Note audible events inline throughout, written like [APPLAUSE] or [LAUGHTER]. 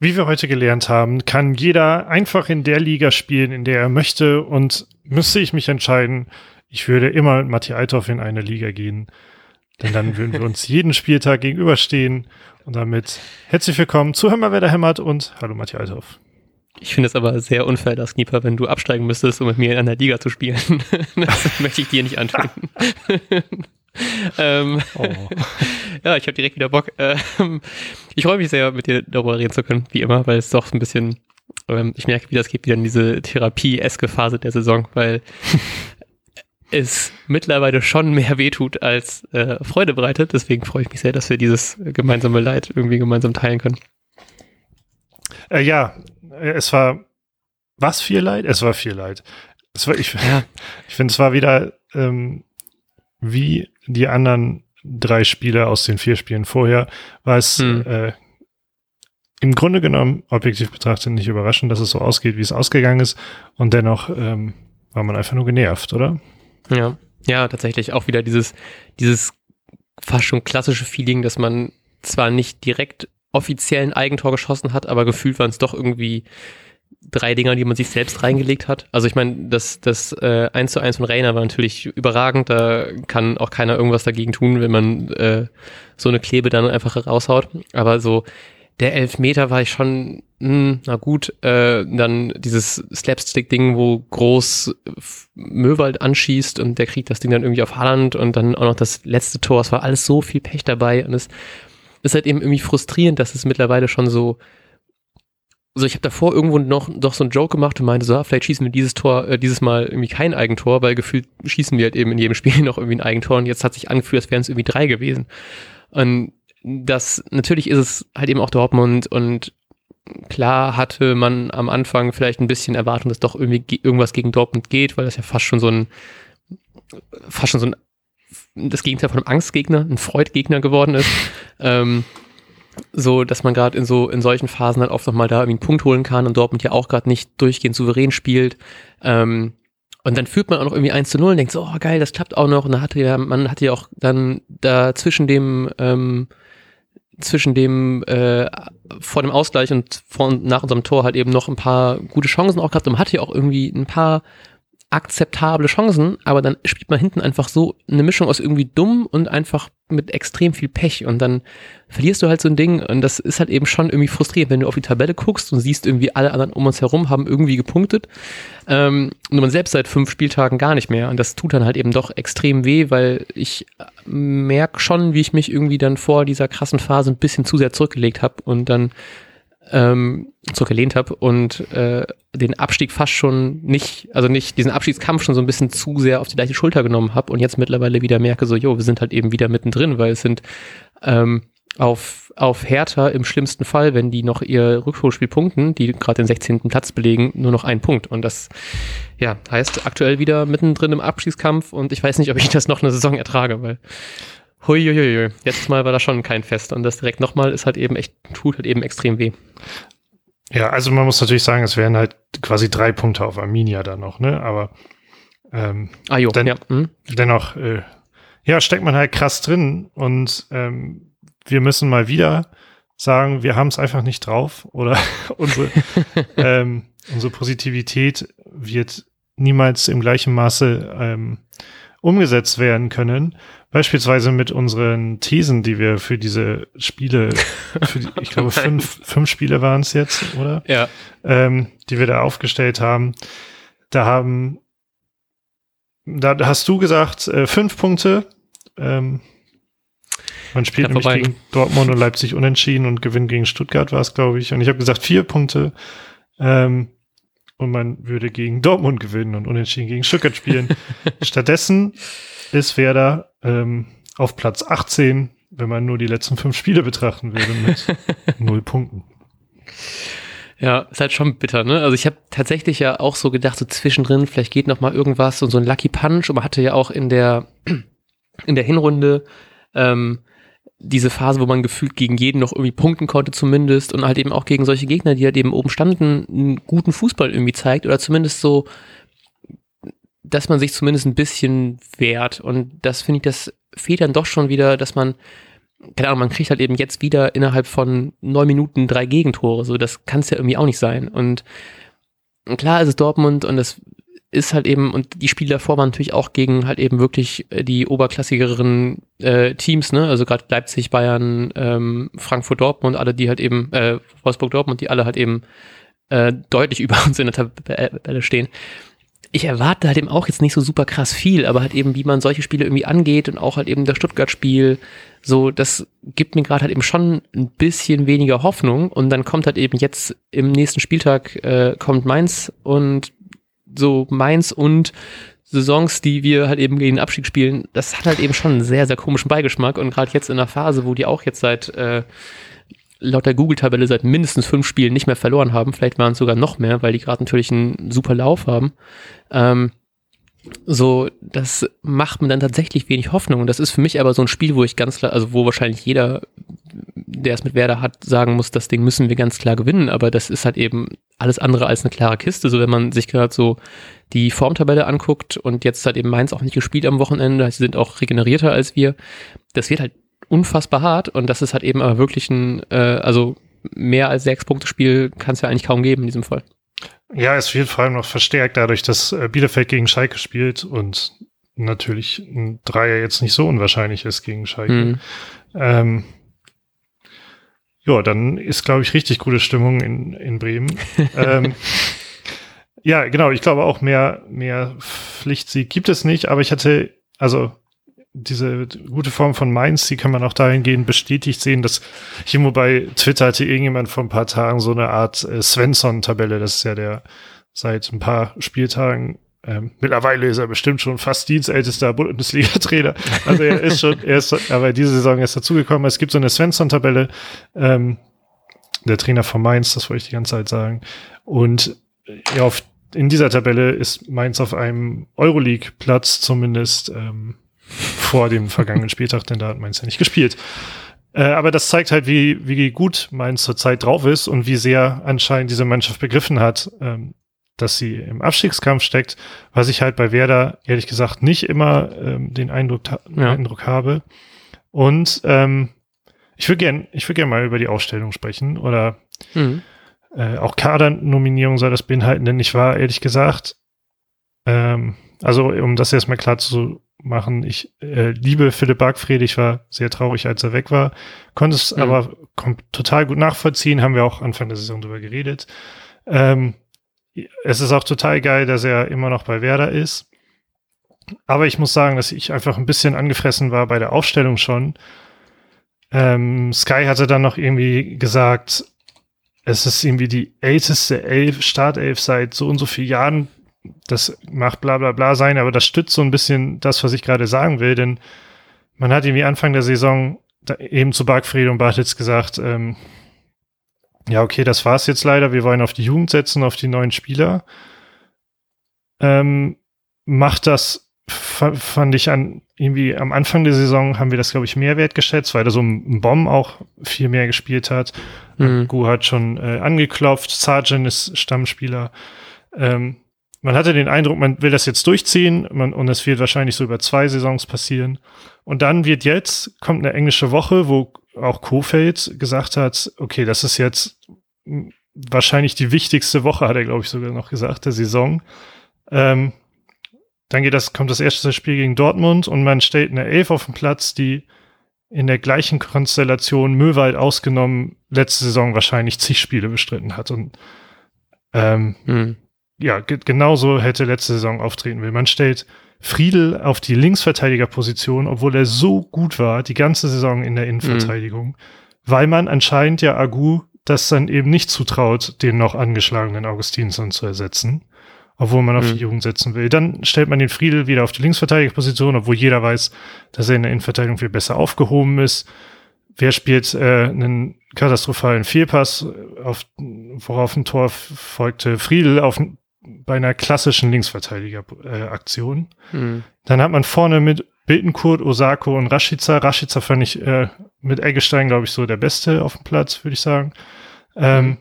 wie wir heute gelernt haben, kann jeder einfach in der Liga spielen, in der er möchte. Und müsste ich mich entscheiden, ich würde immer mit Matti Althoff in eine Liga gehen. Denn dann würden wir uns jeden Spieltag gegenüberstehen. Und damit herzlich willkommen zu mal, wer da hämmert und hallo Matti Althoff. Ich finde es aber sehr unfair, dass Knieper, wenn du absteigen müsstest, um mit mir in einer Liga zu spielen. [LAUGHS] das möchte ich dir nicht antun. [LAUGHS] [LAUGHS] ähm, oh. [LAUGHS] ja, ich habe direkt wieder Bock. Ähm, ich freue mich sehr, mit dir darüber reden zu können, wie immer, weil es doch ein bisschen, ähm, ich merke, wie das geht wieder in diese Therapie-eske Phase der Saison, weil [LAUGHS] es mittlerweile schon mehr wehtut als äh, Freude bereitet. Deswegen freue ich mich sehr, dass wir dieses gemeinsame Leid irgendwie gemeinsam teilen können. Äh, ja, es war was viel Leid? Es war viel Leid. Es war, ich, ja. ich finde, es war wieder ähm, wie die anderen drei Spiele aus den vier Spielen vorher, war es hm. äh, im Grunde genommen, objektiv betrachtet, nicht überraschend, dass es so ausgeht, wie es ausgegangen ist. Und dennoch ähm, war man einfach nur genervt, oder? Ja, ja, tatsächlich. Auch wieder dieses, dieses fast schon klassische Feeling, dass man zwar nicht direkt offiziell ein Eigentor geschossen hat, aber gefühlt waren es doch irgendwie drei Dinger, die man sich selbst reingelegt hat. Also ich meine, das, das äh, 1 zu 1 von Rainer war natürlich überragend. Da kann auch keiner irgendwas dagegen tun, wenn man äh, so eine Klebe dann einfach raushaut. Aber so der Elfmeter war ich schon, mh, hm, na gut, äh, dann dieses Slapstick-Ding, wo groß Möwald anschießt und der kriegt das Ding dann irgendwie auf Haaland und dann auch noch das letzte Tor. Es war alles so viel Pech dabei und es ist halt eben irgendwie frustrierend, dass es mittlerweile schon so also ich habe davor irgendwo noch, noch so einen Joke gemacht und meinte so, ah, vielleicht schießen wir dieses Tor, äh, dieses Mal irgendwie kein Eigentor, weil gefühlt schießen wir halt eben in jedem Spiel [LAUGHS] noch irgendwie ein Eigentor und jetzt hat sich angefühlt, als wären es irgendwie drei gewesen. Und das, natürlich ist es halt eben auch Dortmund und klar hatte man am Anfang vielleicht ein bisschen Erwartung, dass doch irgendwie irgendwas gegen Dortmund geht, weil das ja fast schon so ein, fast schon so ein, das Gegenteil von einem Angstgegner, ein Freudgegner geworden ist. [LAUGHS] ähm, so, dass man gerade in so in solchen Phasen halt oft nochmal da irgendwie einen Punkt holen kann und Dortmund ja auch gerade nicht durchgehend souverän spielt. Ähm, und dann führt man auch noch irgendwie 1 zu 0 und denkt so, oh geil, das klappt auch noch. Und dann hatte ja, man hatte ja auch dann da zwischen dem, ähm, zwischen dem, äh, vor dem Ausgleich und vor und nach unserem Tor halt eben noch ein paar gute Chancen auch gehabt. Und man hatte ja auch irgendwie ein paar akzeptable Chancen, aber dann spielt man hinten einfach so eine Mischung aus irgendwie dumm und einfach mit extrem viel Pech und dann verlierst du halt so ein Ding und das ist halt eben schon irgendwie frustrierend, wenn du auf die Tabelle guckst und siehst irgendwie alle anderen um uns herum haben irgendwie gepunktet ähm, und man selbst seit fünf Spieltagen gar nicht mehr und das tut dann halt eben doch extrem weh, weil ich merke schon, wie ich mich irgendwie dann vor dieser krassen Phase ein bisschen zu sehr zurückgelegt habe und dann ähm, zurückgelehnt habe und äh, den Abstieg fast schon nicht, also nicht diesen Abstiegskampf schon so ein bisschen zu sehr auf die leichte Schulter genommen habe und jetzt mittlerweile wieder merke, so, jo, wir sind halt eben wieder mittendrin, weil es sind ähm, auf, auf Hertha im schlimmsten Fall, wenn die noch ihr Rückholspiel punkten, die gerade den 16. Platz belegen, nur noch ein Punkt. Und das ja, heißt aktuell wieder mittendrin im Abstiegskampf und ich weiß nicht, ob ich das noch eine Saison ertrage, weil Huiuiui, jetzt mal war das schon kein Fest und das direkt nochmal ist halt eben echt, tut halt eben extrem weh. Ja, also man muss natürlich sagen, es wären halt quasi drei Punkte auf Arminia da noch, ne? Aber ähm, ah, jo, den, ja. Hm. dennoch, äh, ja, steckt man halt krass drin und ähm, wir müssen mal wieder sagen, wir haben es einfach nicht drauf oder [LAUGHS] unsere, [LAUGHS] ähm, unsere Positivität wird niemals im gleichen Maße ähm, umgesetzt werden können. Beispielsweise mit unseren Thesen, die wir für diese Spiele, für die, ich glaube [LAUGHS] fünf, fünf Spiele waren es jetzt, oder? Ja. Ähm, die wir da aufgestellt haben. Da haben, da hast du gesagt, äh, fünf Punkte. Ähm, man spielt nämlich vorbei. gegen Dortmund und Leipzig unentschieden und gewinnt gegen Stuttgart war es, glaube ich. Und ich habe gesagt, vier Punkte. Ähm, und man würde gegen Dortmund gewinnen und unentschieden gegen Stuttgart spielen. [LAUGHS] Stattdessen ist Werder ähm, auf Platz 18, wenn man nur die letzten fünf Spiele betrachten würde, mit [LAUGHS] null Punkten. Ja, ist halt schon bitter, ne? Also ich habe tatsächlich ja auch so gedacht, so zwischendrin, vielleicht geht noch mal irgendwas und so ein Lucky Punch. Und man hatte ja auch in der [CLEARS THROAT] in der Hinrunde ähm, diese Phase, wo man gefühlt gegen jeden noch irgendwie punkten konnte zumindest und halt eben auch gegen solche Gegner, die halt eben oben standen, einen guten Fußball irgendwie zeigt oder zumindest so dass man sich zumindest ein bisschen wehrt. Und das finde ich, das fehlt dann doch schon wieder, dass man keine Ahnung, man kriegt halt eben jetzt wieder innerhalb von neun Minuten drei Gegentore. So, das kann es ja irgendwie auch nicht sein. Und klar ist es Dortmund und das ist halt eben, und die Spiele davor waren natürlich auch gegen halt eben wirklich äh, die oberklassigeren äh, Teams, ne? Also gerade Leipzig, Bayern, ähm, Frankfurt, Dortmund, alle, die halt eben, äh, Wolfsburg, Dortmund, die alle halt eben äh, deutlich [LAUGHS] über uns in der Tabelle stehen ich erwarte halt eben auch jetzt nicht so super krass viel, aber halt eben, wie man solche Spiele irgendwie angeht und auch halt eben das Stuttgart-Spiel, so, das gibt mir gerade halt eben schon ein bisschen weniger Hoffnung und dann kommt halt eben jetzt im nächsten Spieltag äh, kommt Mainz und so Mainz und Saisons, die wir halt eben gegen den Abstieg spielen, das hat halt eben schon einen sehr, sehr komischen Beigeschmack und gerade jetzt in der Phase, wo die auch jetzt seit äh, laut der Google-Tabelle seit mindestens fünf Spielen nicht mehr verloren haben. Vielleicht waren es sogar noch mehr, weil die gerade natürlich einen super Lauf haben. Ähm, so, das macht mir dann tatsächlich wenig Hoffnung. Und das ist für mich aber so ein Spiel, wo ich ganz klar, also wo wahrscheinlich jeder, der es mit Werder hat, sagen muss, das Ding müssen wir ganz klar gewinnen. Aber das ist halt eben alles andere als eine klare Kiste. So, wenn man sich gerade so die Formtabelle anguckt und jetzt hat eben Mainz auch nicht gespielt am Wochenende, sie sind auch regenerierter als wir. Das wird halt unfassbar hart und das ist halt eben aber wirklich ein, äh, also mehr als sechs Punkte Spiel kann es ja eigentlich kaum geben in diesem Fall. Ja, es wird vor allem noch verstärkt dadurch, dass äh, Bielefeld gegen Schalke spielt und natürlich ein Dreier jetzt nicht so unwahrscheinlich ist gegen Schalke. Mhm. Ähm, ja, dann ist, glaube ich, richtig gute Stimmung in, in Bremen. [LAUGHS] ähm, ja, genau, ich glaube auch mehr, mehr Pflichtsieg gibt es nicht, aber ich hatte, also diese gute Form von Mainz, die kann man auch dahingehend bestätigt sehen, dass ich irgendwo bei Twitter hatte irgendjemand vor ein paar Tagen so eine Art äh, Svensson-Tabelle, das ist ja der seit ein paar Spieltagen ähm, mittlerweile ist er bestimmt schon fast dienstältester Bundesliga-Trainer. Also er ist schon, er ist, aber diese Saison ist dazugekommen. Es gibt so eine Svensson-Tabelle, ähm, der Trainer von Mainz, das wollte ich die ganze Zeit sagen. Und ja, auf, in dieser Tabelle ist Mainz auf einem Euroleague-Platz zumindest ähm, vor dem vergangenen Spieltag, denn da hat Mainz ja nicht gespielt. Äh, aber das zeigt halt, wie, wie gut Mainz zurzeit drauf ist und wie sehr anscheinend diese Mannschaft begriffen hat, ähm, dass sie im Abstiegskampf steckt, was ich halt bei Werder ehrlich gesagt nicht immer ähm, den Eindruck, ja. Eindruck habe. Und ähm, ich würde gern, ich würde gern mal über die Ausstellung sprechen oder mhm. äh, auch Kadernominierung soll das beinhalten, denn ich war ehrlich gesagt, ähm, also um das erstmal klar zu machen. Ich äh, liebe Philipp Bargfried. Ich war sehr traurig, als er weg war. Konnte es mhm. aber total gut nachvollziehen. Haben wir auch Anfang der Saison drüber geredet. Ähm, es ist auch total geil, dass er immer noch bei Werder ist. Aber ich muss sagen, dass ich einfach ein bisschen angefressen war bei der Aufstellung schon. Ähm, Sky hatte dann noch irgendwie gesagt, es ist irgendwie die älteste Elf, Startelf seit so und so vielen Jahren das macht bla bla bla sein, aber das stützt so ein bisschen das, was ich gerade sagen will, denn man hat irgendwie Anfang der Saison eben zu Bargfried und Bartitz gesagt, ähm, ja, okay, das war's jetzt leider, wir wollen auf die Jugend setzen, auf die neuen Spieler. Ähm, macht das, fand ich an, irgendwie am Anfang der Saison haben wir das, glaube ich, mehr wertgeschätzt, weil da so ein Bomb auch viel mehr gespielt hat. Mhm. Gu hat schon äh, angeklopft, Sargent ist Stammspieler. Ähm, man hatte den Eindruck, man will das jetzt durchziehen man, und es wird wahrscheinlich so über zwei Saisons passieren. Und dann wird jetzt, kommt eine englische Woche, wo auch Kofeld gesagt hat, okay, das ist jetzt wahrscheinlich die wichtigste Woche, hat er, glaube ich, sogar noch gesagt, der Saison. Ähm, dann geht das, kommt das erste Spiel gegen Dortmund und man stellt eine Elf auf den Platz, die in der gleichen Konstellation Möwald ausgenommen letzte Saison wahrscheinlich zig Spiele bestritten hat. Und ähm, hm ja, genauso hätte letzte Saison auftreten will. Man stellt Friedel auf die Linksverteidigerposition, obwohl er so gut war, die ganze Saison in der Innenverteidigung, mhm. weil man anscheinend ja Agu das dann eben nicht zutraut, den noch angeschlagenen Augustinsson zu ersetzen, obwohl man auf mhm. die Jugend setzen will. Dann stellt man den Friedel wieder auf die Linksverteidigerposition, obwohl jeder weiß, dass er in der Innenverteidigung viel besser aufgehoben ist. Wer spielt äh, einen katastrophalen Fehlpass, auf, worauf ein Tor folgte Friedel auf bei einer klassischen Linksverteidiger-Aktion. Äh, mhm. Dann hat man vorne mit Bildenkurt, Osako und Rashica. Rashica fand ich äh, mit Eggestein, glaube ich, so der Beste auf dem Platz, würde ich sagen. Ähm, mhm.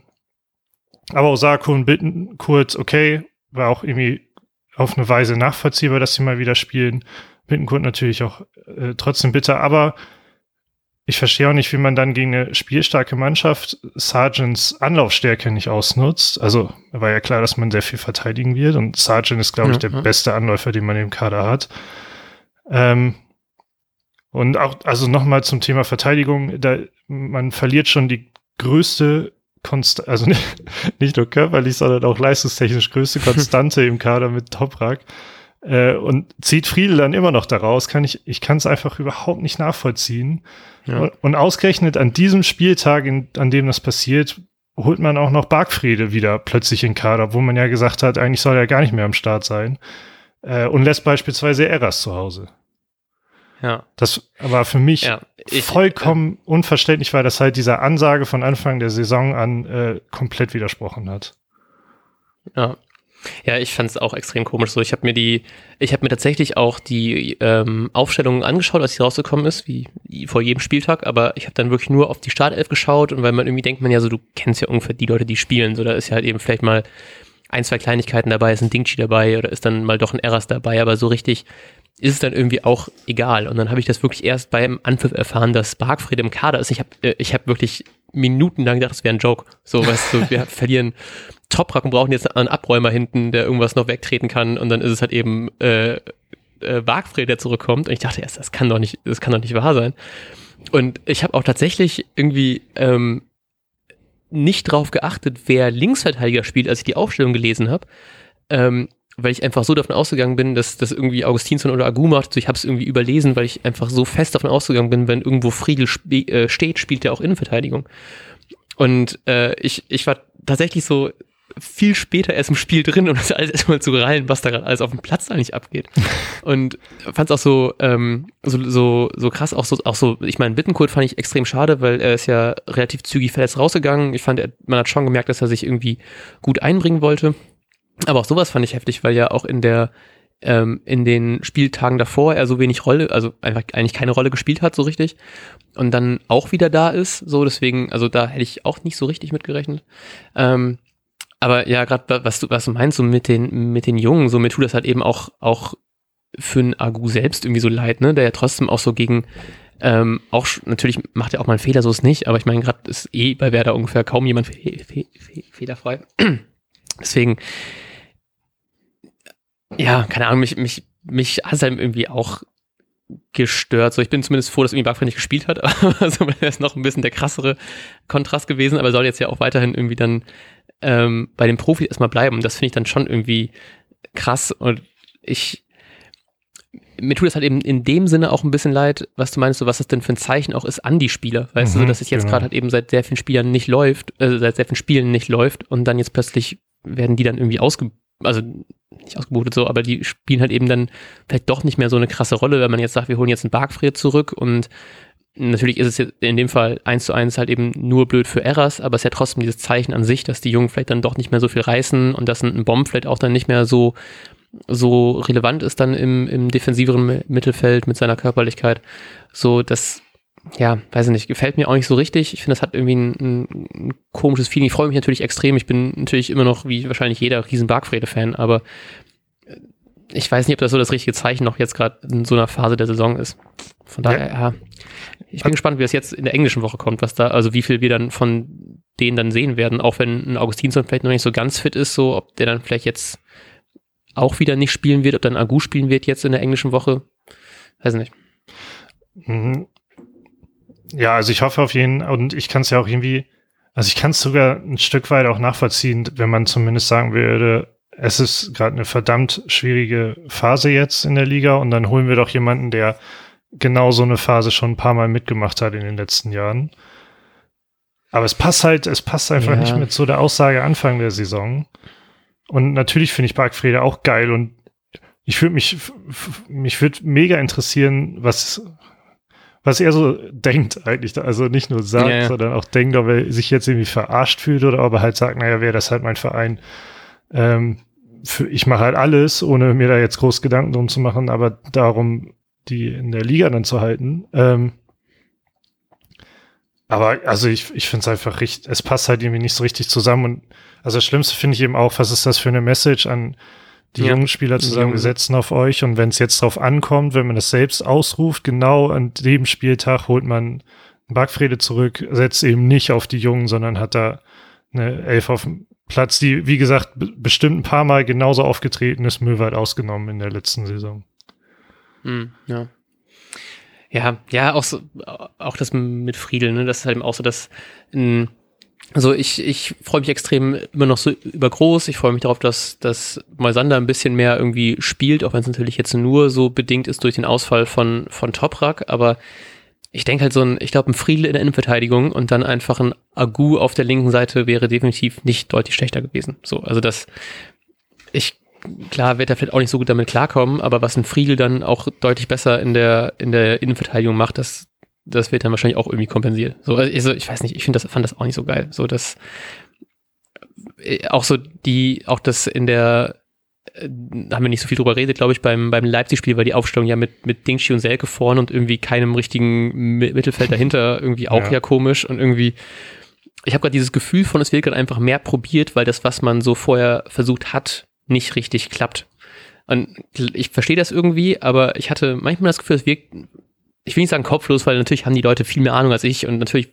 aber Osako und Bittenkurt, okay, war auch irgendwie auf eine Weise nachvollziehbar, dass sie mal wieder spielen. Bittenkurt natürlich auch äh, trotzdem bitter, aber ich verstehe auch nicht, wie man dann gegen eine spielstarke Mannschaft Sargents Anlaufstärke nicht ausnutzt. Also war ja klar, dass man sehr viel verteidigen wird und Sargent ist, glaube ich, der beste Anläufer, den man im Kader hat. Ähm, und auch, also nochmal zum Thema Verteidigung, da, man verliert schon die größte Konst also nicht, [LAUGHS] nicht nur körperlich, sondern auch leistungstechnisch größte Konstante im Kader mit Toprak. Äh, und zieht Friedel dann immer noch daraus, kann ich, ich kann es einfach überhaupt nicht nachvollziehen. Ja. Und, und, ausgerechnet an diesem Spieltag, in, an dem das passiert, holt man auch noch Bargfriede wieder plötzlich in Kader, wo man ja gesagt hat, eigentlich soll er gar nicht mehr am Start sein. Äh, und lässt beispielsweise Eras zu Hause. Ja. Das war für mich ja, ich, vollkommen äh, unverständlich, weil das halt dieser Ansage von Anfang der Saison an äh, komplett widersprochen hat. Ja, ja, ich fand es auch extrem komisch so. Ich habe mir die, ich habe mir tatsächlich auch die ähm, Aufstellungen angeschaut, als sie rausgekommen ist, wie vor jedem Spieltag, aber ich habe dann wirklich nur auf die Startelf geschaut und weil man irgendwie denkt man ja so, du kennst ja ungefähr die Leute, die spielen, so da ist ja halt eben vielleicht mal ein, zwei Kleinigkeiten dabei, ist ein Dingchi dabei oder ist dann mal doch ein Eras dabei, aber so richtig ist es dann irgendwie auch egal. Und dann habe ich das wirklich erst beim Anpfiff erfahren, dass Barkfried im Kader ist. Ich habe äh, ich hab wirklich minutenlang gedacht, es wäre ein Joke. So, weißt du, wir [LAUGHS] verlieren Toprak und brauchen jetzt einen Abräumer hinten, der irgendwas noch wegtreten kann. Und dann ist es halt eben äh, äh, Barkfried, der zurückkommt. Und ich dachte erst, das kann doch nicht, das kann doch nicht wahr sein. Und ich habe auch tatsächlich irgendwie ähm, nicht drauf geachtet, wer Linksverteidiger spielt, als ich die Aufstellung gelesen habe. Ähm, weil ich einfach so davon ausgegangen bin, dass das irgendwie Augustinsson oder Agu macht. Also ich habe es irgendwie überlesen, weil ich einfach so fest davon ausgegangen bin, wenn irgendwo Friedel sp äh, steht, spielt er auch Innenverteidigung. Und äh, ich, ich war tatsächlich so viel später erst im Spiel drin, um das alles [LAUGHS] erstmal zu reilen, was da gerade alles auf dem Platz eigentlich abgeht. Und fand es auch so, ähm, so, so, so krass, auch so, auch so, ich meine, Bittenkurt fand ich extrem schade, weil er ist ja relativ zügig verletzt rausgegangen. Ich fand, er, man hat schon gemerkt, dass er sich irgendwie gut einbringen wollte. Aber auch sowas fand ich heftig, weil ja auch in der ähm, in den Spieltagen davor er so wenig Rolle, also einfach eigentlich keine Rolle gespielt hat so richtig und dann auch wieder da ist, so deswegen, also da hätte ich auch nicht so richtig mitgerechnet. Ähm, aber ja, gerade was du was du meinst so mit den mit den Jungen, so mir tut das halt eben auch auch für einen Agu selbst irgendwie so leid, ne, der ja trotzdem auch so gegen ähm, auch natürlich macht er auch mal einen Fehler, so ist nicht, aber ich meine, gerade ist eh bei Werder ungefähr kaum jemand fe fe fe fehlerfrei. [CLEARS THROAT] Deswegen ja, keine Ahnung, mich, mich, mich hat es halt irgendwie auch gestört. So, ich bin zumindest froh, dass irgendwie Barkfrey nicht gespielt hat, also wäre es noch ein bisschen der krassere Kontrast gewesen, aber soll jetzt ja auch weiterhin irgendwie dann ähm, bei den Profis erstmal bleiben. Das finde ich dann schon irgendwie krass und ich mir tut es halt eben in dem Sinne auch ein bisschen leid, was du meinst, so was das denn für ein Zeichen auch ist an die Spieler. Weißt mhm, du, dass es jetzt genau. gerade halt eben seit sehr vielen Spielern nicht läuft, äh, seit sehr vielen Spielen nicht läuft und dann jetzt plötzlich werden die dann irgendwie ausge, also nicht ausgebucht so, aber die spielen halt eben dann vielleicht doch nicht mehr so eine krasse Rolle, wenn man jetzt sagt, wir holen jetzt einen Barkfried zurück und natürlich ist es jetzt in dem Fall eins zu eins halt eben nur blöd für Eras, aber es ist ja trotzdem dieses Zeichen an sich, dass die Jungen vielleicht dann doch nicht mehr so viel reißen und dass ein Bomb vielleicht auch dann nicht mehr so so relevant ist dann im, im defensiveren Mittelfeld mit seiner Körperlichkeit. So, das ja, weiß ich nicht, gefällt mir auch nicht so richtig. Ich finde, das hat irgendwie ein, ein, ein, komisches Feeling. Ich freue mich natürlich extrem. Ich bin natürlich immer noch, wie wahrscheinlich jeder, riesen Bargfrede-Fan, aber äh, ich weiß nicht, ob das so das richtige Zeichen noch jetzt gerade in so einer Phase der Saison ist. Von daher, ja. Ich bin gespannt, wie es jetzt in der englischen Woche kommt, was da, also wie viel wir dann von denen dann sehen werden, auch wenn ein Augustinsson vielleicht noch nicht so ganz fit ist, so, ob der dann vielleicht jetzt auch wieder nicht spielen wird, ob dann Agu spielen wird jetzt in der englischen Woche. Weiß nicht. Ja, also ich hoffe auf jeden und ich kann es ja auch irgendwie, also ich kann es sogar ein Stück weit auch nachvollziehen, wenn man zumindest sagen würde, es ist gerade eine verdammt schwierige Phase jetzt in der Liga und dann holen wir doch jemanden, der genau so eine Phase schon ein paar Mal mitgemacht hat in den letzten Jahren. Aber es passt halt, es passt einfach ja. nicht mit so der Aussage Anfang der Saison. Und natürlich finde ich Barkfrede auch geil und ich würde mich, mich würde mega interessieren, was, was er so denkt eigentlich, also nicht nur sagt, yeah. sondern auch denkt, ob er sich jetzt irgendwie verarscht fühlt oder ob er halt sagt, naja, wäre das halt mein Verein. Ähm, für, ich mache halt alles, ohne mir da jetzt groß Gedanken drum zu machen, aber darum, die in der Liga dann zu halten. Ähm, aber also ich, ich finde es einfach richtig, es passt halt irgendwie nicht so richtig zusammen. Und also das Schlimmste finde ich eben auch, was ist das für eine Message an die ja. jungen Spieler zusammen, wir setzen auf euch und wenn es jetzt drauf ankommt, wenn man das selbst ausruft, genau an dem Spieltag holt man Bargfrede zurück, setzt eben nicht auf die Jungen, sondern hat da eine Elf auf dem Platz, die, wie gesagt, bestimmt ein paar Mal genauso aufgetreten ist, Möwald ausgenommen in der letzten Saison. Hm, ja. Ja, ja, auch so, auch das mit Friedel, ne, das ist halt eben auch so, dass, in, also ich, ich freue mich extrem immer noch so über groß. Ich freue mich darauf, dass, dass Moisander ein bisschen mehr irgendwie spielt, auch wenn es natürlich jetzt nur so bedingt ist durch den Ausfall von, von Toprak, aber ich denke halt so ein, ich glaube, ein Friedel in der Innenverteidigung und dann einfach ein Agu auf der linken Seite wäre definitiv nicht deutlich schlechter gewesen. So, also das, ich, klar wird er vielleicht auch nicht so gut damit klarkommen, aber was ein Friedel dann auch deutlich besser in der, in der Innenverteidigung macht, das, das wird dann wahrscheinlich auch irgendwie kompensiert. So, also ich weiß nicht, ich finde das, fand das auch nicht so geil. So, dass, äh, auch so die, auch das in der, äh, haben wir nicht so viel drüber redet, glaube ich, beim, beim Leipzig-Spiel, weil die Aufstellung ja mit, mit Dingshi und Selke vorne und irgendwie keinem richtigen Mittelfeld dahinter irgendwie auch ja, ja komisch und irgendwie, ich habe gerade dieses Gefühl von, es wird gerade einfach mehr probiert, weil das, was man so vorher versucht hat, nicht richtig klappt. Und ich verstehe das irgendwie, aber ich hatte manchmal das Gefühl, es wirkt, ich will nicht sagen kopflos, weil natürlich haben die Leute viel mehr Ahnung als ich und natürlich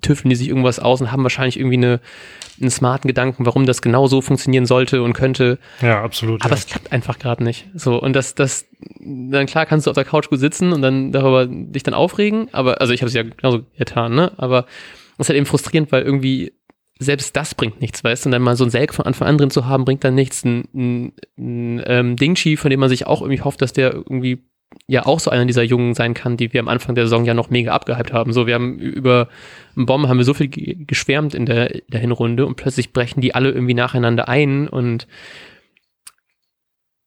tüfteln die sich irgendwas aus und haben wahrscheinlich irgendwie eine, einen smarten Gedanken, warum das genau so funktionieren sollte und könnte. Ja, absolut. Aber ja. es klappt einfach gerade nicht. So, und das, das, dann klar kannst du auf der Couch gut sitzen und dann darüber dich dann aufregen, aber, also ich habe es ja genauso getan, ne? Aber es ist halt eben frustrierend, weil irgendwie selbst das bringt nichts, weißt du? Und dann mal so ein Selk von Anfang an drin zu haben, bringt dann nichts. Ein, ein, ein ähm, Dingchi, von dem man sich auch irgendwie hofft, dass der irgendwie ja auch so einer dieser Jungen sein kann, die wir am Anfang der Saison ja noch mega abgehypt haben. So, wir haben über einen Bomb haben wir so viel geschwärmt in der, der Hinrunde und plötzlich brechen die alle irgendwie nacheinander ein und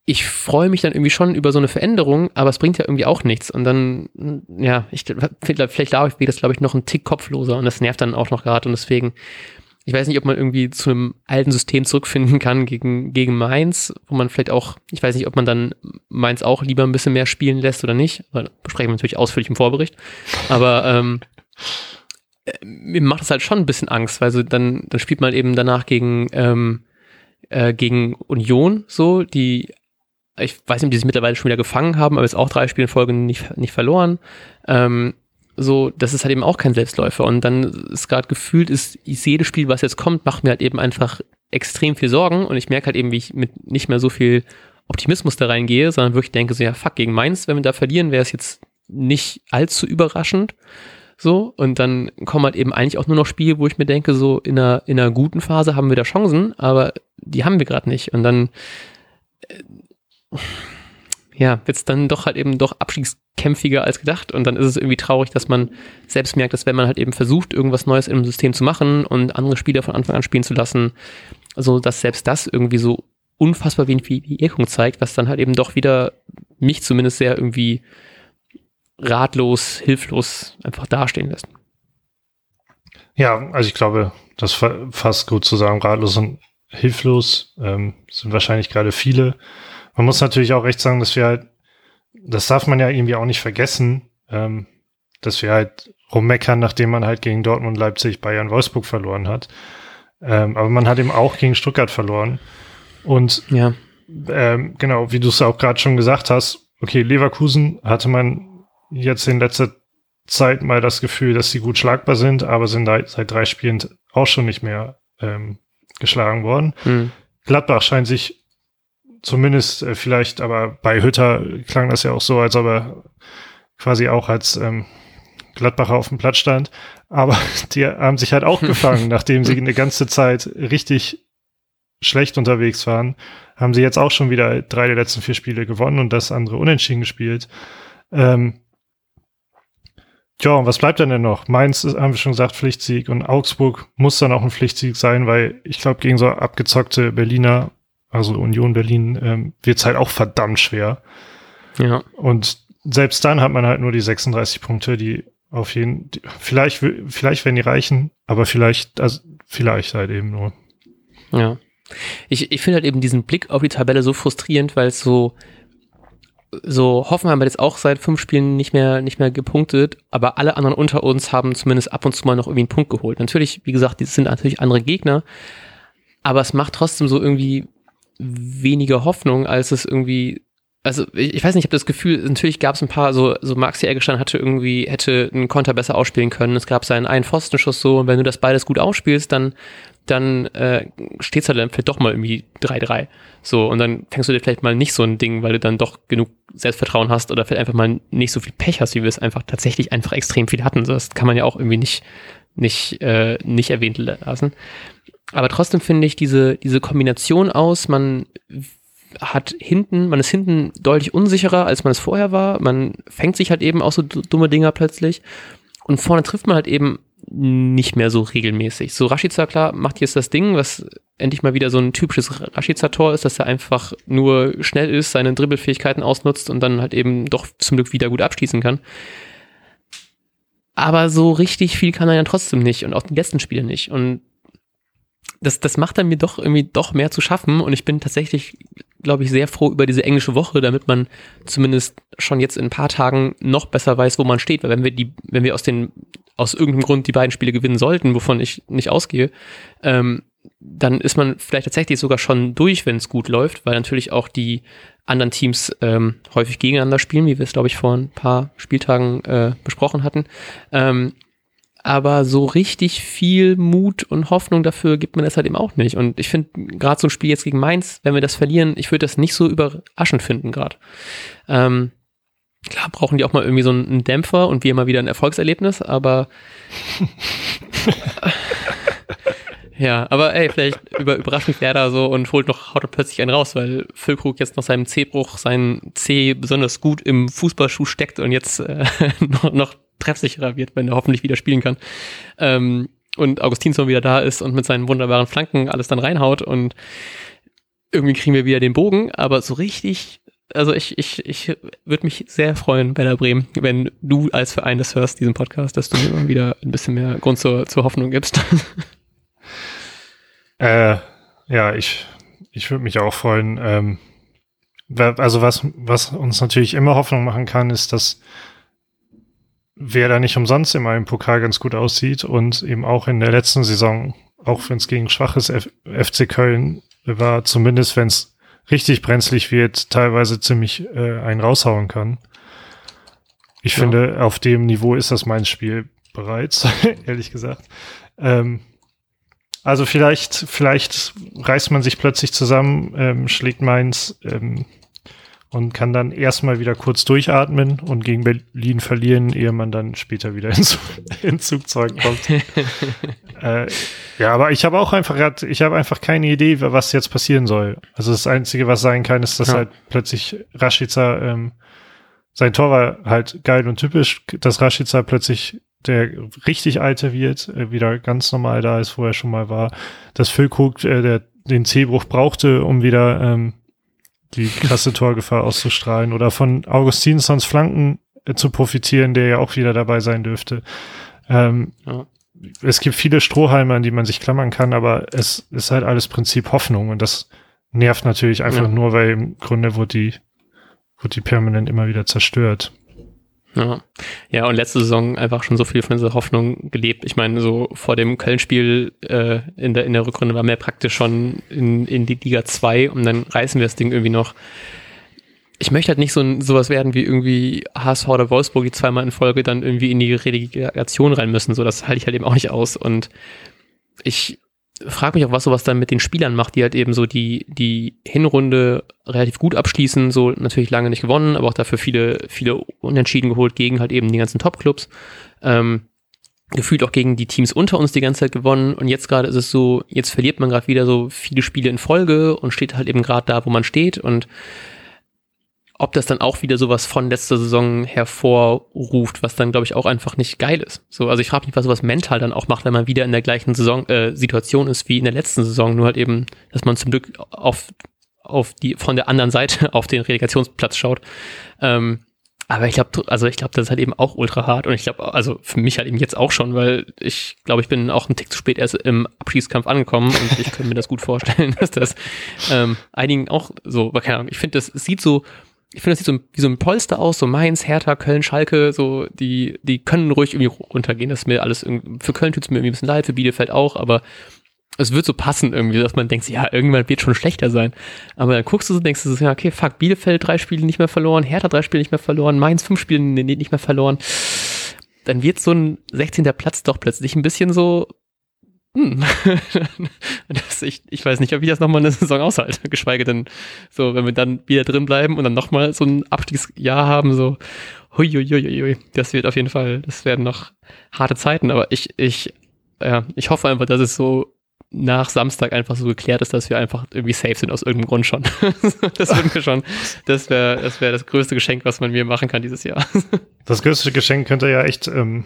ich freue mich dann irgendwie schon über so eine Veränderung, aber es bringt ja irgendwie auch nichts. Und dann, ja, ich, vielleicht darf ich das, glaube ich, noch ein Tick kopfloser und das nervt dann auch noch gerade. Und deswegen ich weiß nicht, ob man irgendwie zu einem alten System zurückfinden kann gegen, gegen Mainz, wo man vielleicht auch, ich weiß nicht, ob man dann Mainz auch lieber ein bisschen mehr spielen lässt oder nicht. Aber besprechen wir natürlich ausführlich im Vorbericht. Aber ähm, äh, mir macht es halt schon ein bisschen Angst, weil so dann, dann spielt man eben danach gegen, ähm, äh, gegen Union so, die ich weiß nicht, ob die sich mittlerweile schon wieder gefangen haben, aber jetzt auch drei Spiele in Folge nicht, nicht verloren. Ähm, so, das ist halt eben auch kein Selbstläufer. Und dann ist gerade gefühlt, ist jedes Spiel, was jetzt kommt, macht mir halt eben einfach extrem viel Sorgen. Und ich merke halt eben, wie ich mit nicht mehr so viel Optimismus da reingehe, sondern wirklich denke so, ja, fuck, gegen Mainz, wenn wir da verlieren, wäre es jetzt nicht allzu überraschend. So, und dann kommen halt eben eigentlich auch nur noch Spiele, wo ich mir denke, so in einer, in einer guten Phase haben wir da Chancen, aber die haben wir gerade nicht. Und dann äh, ja, wird es dann doch halt eben doch abstiegskämpfiger als gedacht. Und dann ist es irgendwie traurig, dass man selbst merkt, dass wenn man halt eben versucht, irgendwas Neues im System zu machen und andere Spieler von Anfang an spielen zu lassen, also dass selbst das irgendwie so unfassbar wenig Wirkung zeigt, was dann halt eben doch wieder mich zumindest sehr irgendwie ratlos, hilflos einfach dastehen lässt. Ja, also ich glaube, das fasst gut zusammen. Ratlos und hilflos ähm, sind wahrscheinlich gerade viele. Man muss natürlich auch recht sagen, dass wir halt, das darf man ja irgendwie auch nicht vergessen, ähm, dass wir halt rummeckern, nachdem man halt gegen Dortmund, Leipzig, Bayern, Wolfsburg verloren hat. Ähm, aber man hat eben auch gegen Stuttgart verloren. Und ja. ähm, genau, wie du es auch gerade schon gesagt hast, okay, Leverkusen hatte man jetzt in letzter Zeit mal das Gefühl, dass sie gut schlagbar sind, aber sind seit drei Spielen auch schon nicht mehr ähm, geschlagen worden. Mhm. Gladbach scheint sich zumindest äh, vielleicht, aber bei Hütter klang das ja auch so, als ob er quasi auch als ähm, Gladbacher auf dem Platz stand. Aber [LAUGHS] die haben sich halt auch [LAUGHS] gefangen, nachdem sie eine ganze Zeit richtig schlecht unterwegs waren, haben sie jetzt auch schon wieder drei der letzten vier Spiele gewonnen und das andere unentschieden gespielt. Ähm, Tja, und was bleibt denn noch? Mainz ist, haben wir schon gesagt, Pflichtsieg und Augsburg muss dann auch ein Pflichtsieg sein, weil ich glaube, gegen so abgezockte Berliner also Union Berlin, ähm, wird es halt auch verdammt schwer. Ja. Und selbst dann hat man halt nur die 36 Punkte, die auf jeden, die, vielleicht, vielleicht werden die reichen, aber vielleicht, also vielleicht halt eben nur. Ja. Ich, ich finde halt eben diesen Blick auf die Tabelle so frustrierend, weil es so, so Hoffenheim hat jetzt auch seit fünf Spielen nicht mehr, nicht mehr gepunktet, aber alle anderen unter uns haben zumindest ab und zu mal noch irgendwie einen Punkt geholt. Natürlich, wie gesagt, die sind natürlich andere Gegner, aber es macht trotzdem so irgendwie weniger Hoffnung, als es irgendwie also ich, ich, weiß nicht, ich habe das Gefühl, natürlich gab es ein paar, so, so Maxi Eggestein hatte irgendwie, hätte einen Konter besser ausspielen können. Es gab seinen einen Pfostenschuss so und wenn du das beides gut ausspielst, dann, dann äh, steht's halt dann vielleicht doch mal irgendwie 3-3. So, und dann fängst du dir vielleicht mal nicht so ein Ding, weil du dann doch genug Selbstvertrauen hast oder vielleicht einfach mal nicht so viel Pech hast, wie wir es einfach tatsächlich einfach extrem viel hatten. Das kann man ja auch irgendwie nicht, nicht, äh, nicht erwähnt lassen. Aber trotzdem finde ich diese, diese Kombination aus, man hat hinten, man ist hinten deutlich unsicherer, als man es vorher war. Man fängt sich halt eben auch so dumme Dinger plötzlich. Und vorne trifft man halt eben nicht mehr so regelmäßig. So Rashica, klar, macht jetzt das Ding, was endlich mal wieder so ein typisches Rashica-Tor ist, dass er einfach nur schnell ist, seine Dribbelfähigkeiten ausnutzt und dann halt eben doch zum Glück wieder gut abschließen kann. Aber so richtig viel kann er ja trotzdem nicht und auch die letzten Spiele nicht. Und das, das macht dann mir doch irgendwie doch mehr zu schaffen und ich bin tatsächlich, glaube ich, sehr froh über diese englische Woche, damit man zumindest schon jetzt in ein paar Tagen noch besser weiß, wo man steht, weil wenn wir die, wenn wir aus den, aus irgendeinem Grund die beiden Spiele gewinnen sollten, wovon ich nicht ausgehe, ähm, dann ist man vielleicht tatsächlich sogar schon durch, wenn es gut läuft, weil natürlich auch die anderen Teams ähm, häufig gegeneinander spielen, wie wir es, glaube ich, vor ein paar Spieltagen äh, besprochen hatten. Ähm, aber so richtig viel Mut und Hoffnung dafür gibt man das halt eben auch nicht. Und ich finde, gerade so ein Spiel jetzt gegen Mainz, wenn wir das verlieren, ich würde das nicht so überraschend finden gerade. Ähm, klar brauchen die auch mal irgendwie so einen Dämpfer und wir mal wieder ein Erfolgserlebnis, aber [LAUGHS] ja, aber ey, vielleicht über, überrascht mich Werder so und holt noch, haut er plötzlich einen raus, weil Füllkrug jetzt nach seinem C-Bruch seinen C besonders gut im Fußballschuh steckt und jetzt äh, [LAUGHS] noch, noch treffsicherer wird, wenn er hoffentlich wieder spielen kann. Ähm, und Augustinsson wieder da ist und mit seinen wunderbaren Flanken alles dann reinhaut und irgendwie kriegen wir wieder den Bogen, aber so richtig, also ich, ich, ich würde mich sehr freuen bei der Bremen, wenn du als Verein das hörst, diesen Podcast, dass du mir immer wieder ein bisschen mehr Grund zur, zur Hoffnung gibst. [LAUGHS] Äh, ja, ich, ich würde mich auch freuen. Ähm, also was, was uns natürlich immer Hoffnung machen kann, ist, dass wer da nicht umsonst immer im Pokal ganz gut aussieht und eben auch in der letzten Saison, auch wenn es gegen schwaches F FC Köln war, zumindest wenn es richtig brenzlig wird, teilweise ziemlich äh, einen raushauen kann. Ich ja. finde, auf dem Niveau ist das mein Spiel bereits, [LAUGHS] ehrlich gesagt. Ähm, also vielleicht, vielleicht reißt man sich plötzlich zusammen, ähm, schlägt Mainz ähm, und kann dann erstmal wieder kurz durchatmen und gegen Berlin verlieren, ehe man dann später wieder ins, [LAUGHS] ins Zugzeug kommt. [LAUGHS] äh, ja, aber ich habe auch einfach, ich habe einfach keine Idee, was jetzt passieren soll. Also das Einzige, was sein kann, ist, dass ja. halt plötzlich Rashica, ähm, sein Tor war halt geil und typisch, dass Rashica plötzlich der richtig alte wird, äh, wieder ganz normal da ist, wo er schon mal war, dass Füllkrug äh, der den C-Bruch brauchte, um wieder ähm, die krasse Torgefahr auszustrahlen oder von Augustinsons Flanken äh, zu profitieren, der ja auch wieder dabei sein dürfte. Ähm, ja. Es gibt viele Strohhalme, an die man sich klammern kann, aber es ist halt alles Prinzip Hoffnung und das nervt natürlich einfach ja. nur, weil im Grunde wurde die, wurde die permanent immer wieder zerstört. Ja. ja, und letzte Saison einfach schon so viel von dieser Hoffnung gelebt. Ich meine, so vor dem Köln-Spiel äh, in, der, in der Rückrunde war mehr praktisch schon in, in die Liga 2 und dann reißen wir das Ding irgendwie noch. Ich möchte halt nicht so ein, sowas werden wie irgendwie HSV oder Wolfsburg, die zweimal in Folge dann irgendwie in die Relegation rein müssen. So, das halte ich halt eben auch nicht aus. Und ich frage mich auch, was sowas dann mit den Spielern macht, die halt eben so die, die Hinrunde relativ gut abschließen, so natürlich lange nicht gewonnen, aber auch dafür viele, viele Unentschieden geholt gegen halt eben die ganzen Top-Clubs. Ähm, gefühlt auch gegen die Teams unter uns die ganze Zeit gewonnen und jetzt gerade ist es so, jetzt verliert man gerade wieder so viele Spiele in Folge und steht halt eben gerade da, wo man steht und ob das dann auch wieder sowas von letzter Saison hervorruft, was dann, glaube ich, auch einfach nicht geil ist. So, also ich frage mich, was sowas mental dann auch macht, wenn man wieder in der gleichen Saison, äh, Situation ist wie in der letzten Saison, nur halt eben, dass man zum Glück auf, auf die, von der anderen Seite [LAUGHS] auf den Relegationsplatz schaut. Ähm, aber ich glaube, also ich glaube, das ist halt eben auch ultra hart und ich glaube, also für mich halt eben jetzt auch schon, weil ich glaube, ich bin auch einen Tick zu spät erst im Abschießkampf angekommen und ich könnte mir das gut vorstellen, [LAUGHS] dass das ähm, einigen auch so, keine Ahnung, ich finde, das sieht so ich finde, das sieht so wie so ein Polster aus, so Mainz, Hertha, Köln, Schalke, so, die, die können ruhig irgendwie runtergehen. Das ist mir alles, für Köln tut es mir irgendwie ein bisschen leid, für Bielefeld auch, aber es wird so passen irgendwie, dass man denkt, ja, irgendwann wird schon schlechter sein. Aber dann guckst du so, denkst du so, ja, okay, fuck, Bielefeld drei Spiele nicht mehr verloren, Hertha drei Spiele nicht mehr verloren, Mainz fünf Spiele nicht mehr verloren. Dann wird so ein 16. Platz doch plötzlich ein bisschen so, hm. [LAUGHS] das, ich, ich weiß nicht, ob ich das nochmal eine Saison aushalte, [LAUGHS] geschweige denn so, wenn wir dann wieder drin bleiben und dann nochmal so ein Abstiegsjahr haben, so, huiuiuiui, das wird auf jeden Fall, das werden noch harte Zeiten, aber ich, ich, ja, ich hoffe einfach, dass es so nach Samstag einfach so geklärt ist, dass wir einfach irgendwie safe sind aus irgendeinem Grund schon. [LAUGHS] das würden wir schon, das wäre das, wär das größte Geschenk, was man mir machen kann dieses Jahr. das größte Geschenk könnte ja echt ähm,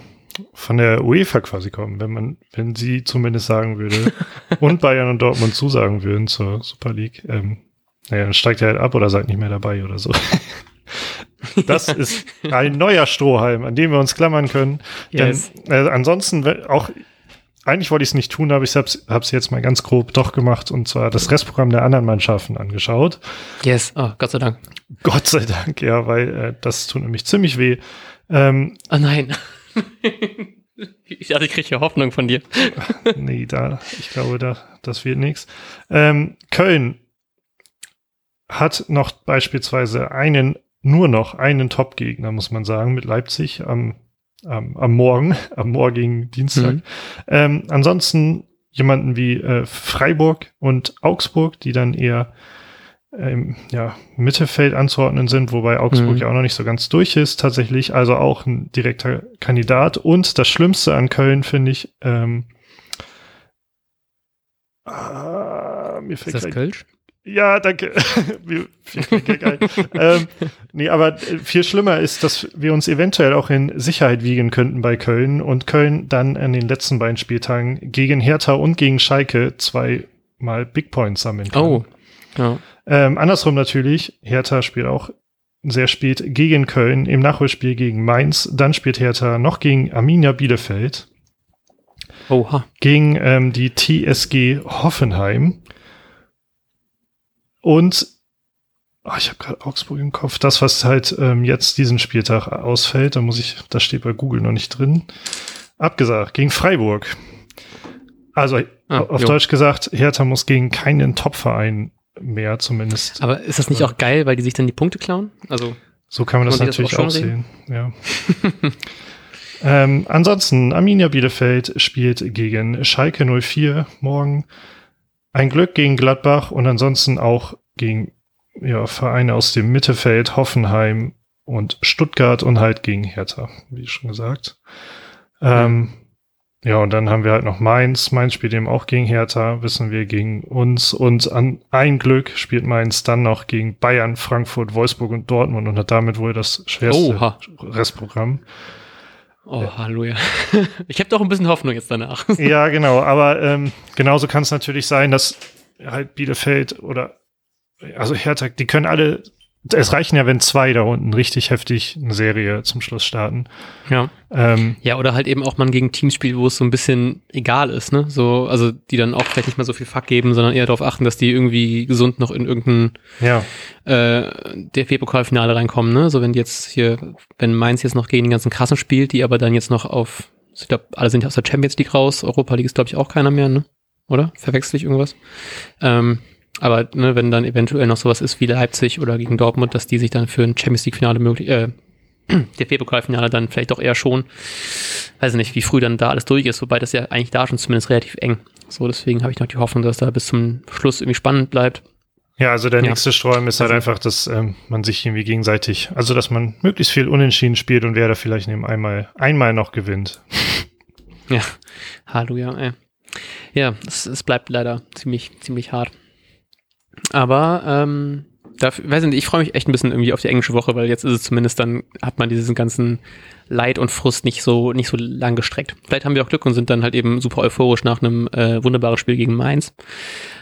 von der UEFA quasi kommen, wenn man, wenn sie zumindest sagen würde [LAUGHS] und Bayern und Dortmund zusagen würden zur Super League. Ähm, naja, dann steigt er halt ab oder seid nicht mehr dabei oder so. [LAUGHS] Das ist ein neuer Strohhalm, an dem wir uns klammern können. Yes. Denn äh, ansonsten auch eigentlich wollte ich es nicht tun, aber ich habe es jetzt mal ganz grob doch gemacht und zwar das Restprogramm der anderen Mannschaften angeschaut. Yes, oh, Gott sei Dank. Gott sei Dank, ja, weil äh, das tut nämlich ziemlich weh. Ähm, oh nein. [LAUGHS] ich dachte, ich kriege hier Hoffnung von dir. [LAUGHS] nee, da, ich glaube, da, das wird nichts. Ähm, Köln hat noch beispielsweise einen, nur noch einen Top-Gegner, muss man sagen, mit Leipzig am ähm, am Morgen, [LAUGHS] am morgigen Dienstag. Mhm. Ähm, ansonsten jemanden wie äh, Freiburg und Augsburg, die dann eher im ja, Mittelfeld anzuordnen sind, wobei Augsburg mhm. ja auch noch nicht so ganz durch ist, tatsächlich. Also auch ein direkter Kandidat. Und das Schlimmste an Köln finde ich, ähm, ah, mir fällt ist das Kölsch? Ja, danke. [LAUGHS] ähm, nee, aber viel schlimmer ist, dass wir uns eventuell auch in Sicherheit wiegen könnten bei Köln und Köln dann an den letzten beiden Spieltagen gegen Hertha und gegen Schalke zweimal Big Points sammeln kann. Oh, ja. Ähm, andersrum natürlich, Hertha spielt auch sehr spät gegen Köln, im Nachholspiel gegen Mainz, dann spielt Hertha noch gegen Arminia Bielefeld. Oha. Gegen ähm, die TSG Hoffenheim und oh, ich habe gerade Augsburg im Kopf. Das, was halt ähm, jetzt diesen Spieltag ausfällt, da muss ich, das steht bei Google noch nicht drin. Abgesagt, gegen Freiburg. Also ah, auf jo. Deutsch gesagt, Hertha muss gegen keinen Topverein mehr zumindest. Aber ist das nicht äh, auch geil, weil die sich dann die Punkte klauen? Also so kann man das natürlich das auch, auch sehen. Ja. [LAUGHS] ähm, ansonsten, Arminia Bielefeld spielt gegen Schalke 04 morgen. Ein Glück gegen Gladbach und ansonsten auch gegen ja, Vereine aus dem Mittelfeld, Hoffenheim und Stuttgart und halt gegen Hertha, wie schon gesagt. Ähm, ja, und dann haben wir halt noch Mainz. Mainz spielt eben auch gegen Hertha, wissen wir, gegen uns. Und an ein Glück spielt Mainz dann noch gegen Bayern, Frankfurt, Wolfsburg und Dortmund und hat damit wohl das schwerste Oha. Restprogramm. Oh, Halleluja. [LAUGHS] Ich habe doch ein bisschen Hoffnung jetzt danach. [LAUGHS] Ja, genau. Aber ähm, genauso kann es natürlich sein, dass halt Bielefeld oder also Hertha, die können alle es reichen ja, wenn zwei da unten richtig heftig eine Serie zum Schluss starten. Ja. Ähm, ja, oder halt eben auch man gegen Teams spielt, wo es so ein bisschen egal ist, ne? So, also die dann auch vielleicht nicht mehr so viel Fuck geben, sondern eher darauf achten, dass die irgendwie gesund noch in irgendein ja. äh, DFB-Pokalfinale reinkommen, ne? So wenn die jetzt hier, wenn Mainz jetzt noch gegen den ganzen Kassen spielt, die aber dann jetzt noch auf, ich glaube, alle sind ja aus der Champions League raus, Europa League ist, glaube ich, auch keiner mehr, ne? Oder? Verwechsel ich irgendwas? Ähm, aber ne, wenn dann eventuell noch sowas ist wie Leipzig oder gegen Dortmund, dass die sich dann für ein Champions League-Finale möglich, äh, [CLEARS THROAT] der pokalfinale dann vielleicht doch eher schon, weiß nicht, wie früh dann da alles durch ist, wobei das ja eigentlich da schon zumindest relativ eng. So, deswegen habe ich noch die Hoffnung, dass da bis zum Schluss irgendwie spannend bleibt. Ja, also der ja. nächste Sträum ist halt also, einfach, dass ähm, man sich irgendwie gegenseitig, also dass man möglichst viel unentschieden spielt und wer da vielleicht neben einmal, einmal noch gewinnt. [LAUGHS] Ja, Halleluja, ey. Ja, es, es bleibt leider ziemlich, ziemlich hart. Aber ähm, dafür, weiß nicht, ich freue mich echt ein bisschen irgendwie auf die englische Woche, weil jetzt ist es zumindest dann, hat man diesen ganzen Leid und Frust nicht so, nicht so lang gestreckt. Vielleicht haben wir auch Glück und sind dann halt eben super euphorisch nach einem äh, wunderbaren Spiel gegen Mainz.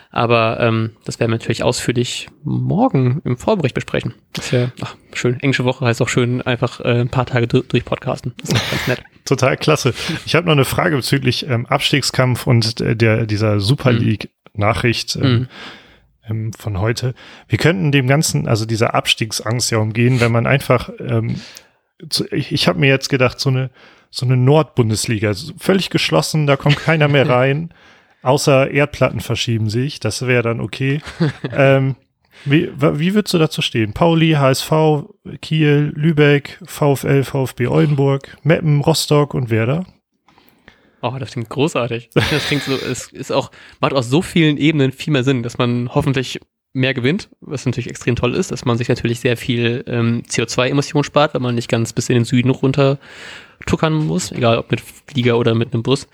Aber ähm, das werden wir natürlich ausführlich morgen im Vorbericht besprechen. Das ist ja ach, schön. Englische Woche heißt auch schön einfach äh, ein paar Tage durch podcasten. Das ist ganz nett. [LAUGHS] Total klasse. Ich habe noch eine Frage bezüglich ähm, Abstiegskampf und äh, der dieser Super mhm. League Nachricht. Ähm, mhm ähm, von heute. Wir könnten dem Ganzen, also dieser Abstiegsangst ja umgehen, wenn man einfach, ähm, zu, ich, ich habe mir jetzt gedacht, so eine, so eine Nordbundesliga, also völlig geschlossen, da kommt keiner mehr [LAUGHS] rein. außer Erdplatten verschieben sich. Das wäre dann okay. [LAUGHS] ähm, wie, wie würdest du dazu stehen? Pauli, HSV, Kiel, Lübeck, VfL, VfB Oldenburg, Meppen, Rostock und Werder? Oh, das klingt großartig. Das klingt so, es ist auch, macht aus so vielen Ebenen viel mehr Sinn, dass man hoffentlich mehr gewinnt, was natürlich extrem toll ist, dass man sich natürlich sehr viel ähm, CO2-Emissionen spart, wenn man nicht ganz bis in den Süden runter tuckern muss, egal ob mit Flieger oder mit einem Bus.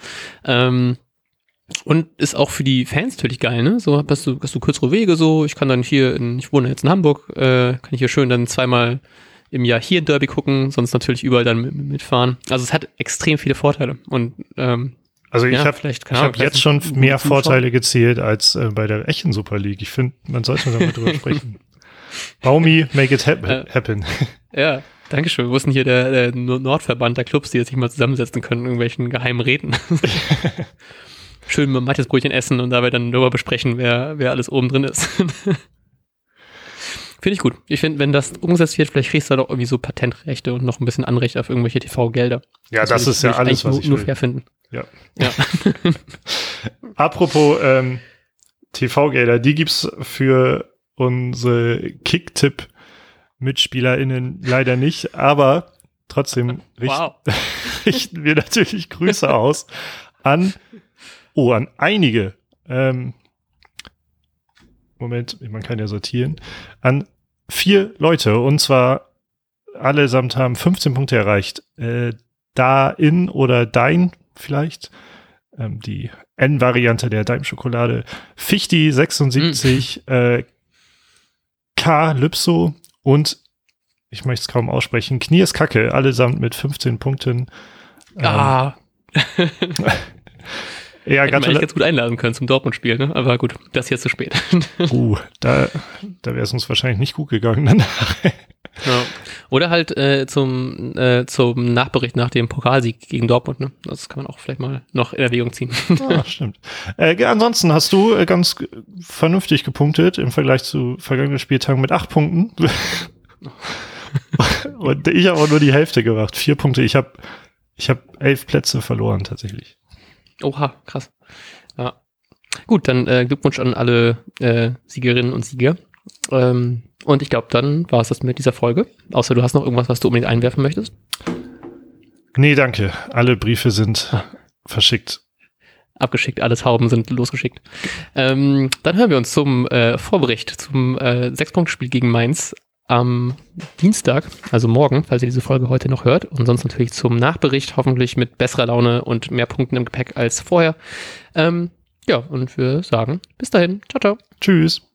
Ähm, und ist auch für die Fans natürlich geil, ne? So hast du, hast du kürzere Wege so. Ich kann dann hier, in, ich wohne jetzt in Hamburg, äh, kann ich hier schön dann zweimal im Jahr hier ein Derby gucken, sonst natürlich überall dann mitfahren. Also es hat extrem viele Vorteile. Und ähm, also ich ja, habe hab jetzt schon mehr Vorteile gezählt als äh, bei der echten Super League. Ich finde, man sollte da mal drüber [LAUGHS] sprechen. Baumi, make it äh, happen. [LAUGHS] Ja, danke schön. Wo ist denn hier der, der Nordverband der Clubs, die jetzt sich mal zusammensetzen können, in irgendwelchen geheimen Reden? [LAUGHS] schön mit Matthias Brötchen essen und dabei dann darüber besprechen, wer, wer alles oben drin ist. Finde ich gut. Ich finde, wenn das umgesetzt wird, vielleicht kriegst du da doch irgendwie so Patentrechte und noch ein bisschen Anrecht auf irgendwelche TV-Gelder. Ja, das, das ist ja alles, was ich nur, nur fair finden. Ja. ja. [LAUGHS] Apropos ähm, TV-Gelder, die gibt's für unsere Kicktipp-MitspielerInnen leider nicht, aber trotzdem richten, wow. [LAUGHS] richten wir natürlich Grüße aus an, oh, an einige ähm, Moment, man kann ja sortieren, an vier Leute und zwar allesamt haben 15 Punkte erreicht. Äh, da in oder dein vielleicht. Ähm, die N-Variante der Daimschokolade. Fichti 76, mm. äh, K Lypso und ich möchte es kaum aussprechen, Kniers Kacke, allesamt mit 15 Punkten. Ähm, ah. [LAUGHS] [LAUGHS] Ja, Hätten wir ganz gut einladen können zum Dortmund-Spiel, ne? aber gut, das ist jetzt zu spät. [LAUGHS] uh, da, da wäre es uns wahrscheinlich nicht gut gegangen danach. [LAUGHS] ja. Oder halt äh, zum, äh, zum Nachbericht nach dem Pokalsieg gegen Dortmund. Ne? Das kann man auch vielleicht mal noch in Erwägung ziehen. [LAUGHS] ah, stimmt. Äh, ansonsten hast du äh, ganz vernünftig gepunktet im Vergleich zu vergangenen Spieltagen mit acht Punkten. Und ich habe auch nur die Hälfte gemacht. Vier Punkte. Ich habe ich hab elf Plätze verloren tatsächlich. Oha, krass. Ja. Gut, dann äh, Glückwunsch an alle äh, Siegerinnen und Sieger. Ähm, und ich glaube, dann war es das mit dieser Folge. Außer du hast noch irgendwas, was du unbedingt einwerfen möchtest. Nee, danke. Alle Briefe sind ah. verschickt. Abgeschickt, alle Tauben sind losgeschickt. Ähm, dann hören wir uns zum äh, Vorbericht zum äh, Sechs-Punkt-Spiel gegen Mainz am Dienstag, also morgen, falls ihr diese Folge heute noch hört. Und sonst natürlich zum Nachbericht, hoffentlich mit besserer Laune und mehr Punkten im Gepäck als vorher. Ähm, ja, und wir sagen bis dahin. Ciao, ciao. Tschüss.